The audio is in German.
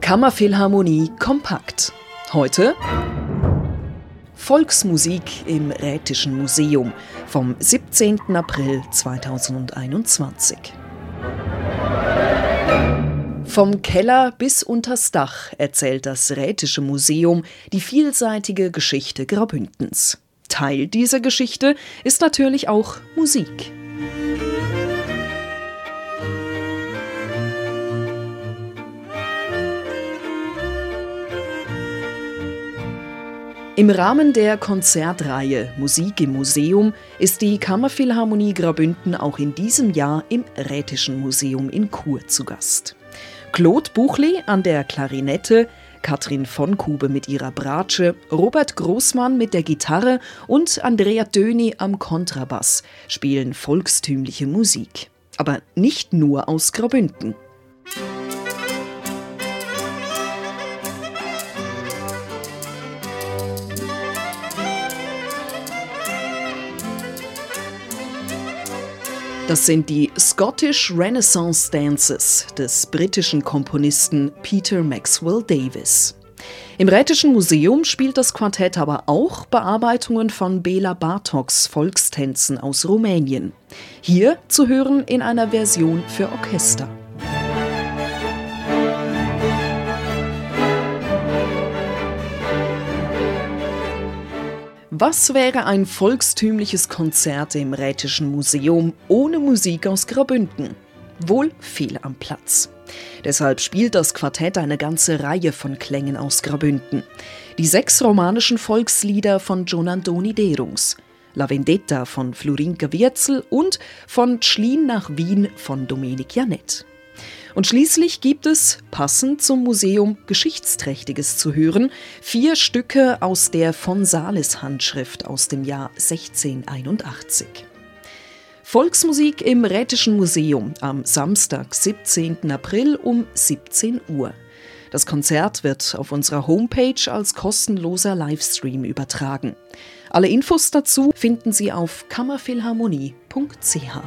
Kammerphilharmonie kompakt. Heute Volksmusik im Rätischen Museum vom 17. April 2021. Vom Keller bis unters Dach erzählt das Rätische Museum die vielseitige Geschichte Graubündens. Teil dieser Geschichte ist natürlich auch Musik. Im Rahmen der Konzertreihe Musik im Museum ist die Kammerphilharmonie Graubünden auch in diesem Jahr im Rätischen Museum in Chur zu Gast. Claude Buchli an der Klarinette, Katrin von Kube mit ihrer Bratsche, Robert Großmann mit der Gitarre und Andrea Döni am Kontrabass spielen volkstümliche Musik. Aber nicht nur aus Graubünden. Das sind die Scottish Renaissance Dances des britischen Komponisten Peter Maxwell Davis. Im Rätischen Museum spielt das Quartett aber auch Bearbeitungen von Bela Bartoks Volkstänzen aus Rumänien. Hier zu hören in einer Version für Orchester. Was wäre ein volkstümliches Konzert im Rätischen Museum ohne Musik aus Graubünden? Wohl fehl am Platz. Deshalb spielt das Quartett eine ganze Reihe von Klängen aus Graubünden. Die sechs romanischen Volkslieder von Gianandoni Derungs, La Vendetta von Florinka Wirzel und von Schlien nach Wien von Dominik Janet. Und schließlich gibt es, passend zum Museum Geschichtsträchtiges zu hören, vier Stücke aus der von Sales Handschrift aus dem Jahr 1681. Volksmusik im Rätischen Museum am Samstag, 17. April um 17 Uhr. Das Konzert wird auf unserer Homepage als kostenloser Livestream übertragen. Alle Infos dazu finden Sie auf kammerphilharmonie.ch.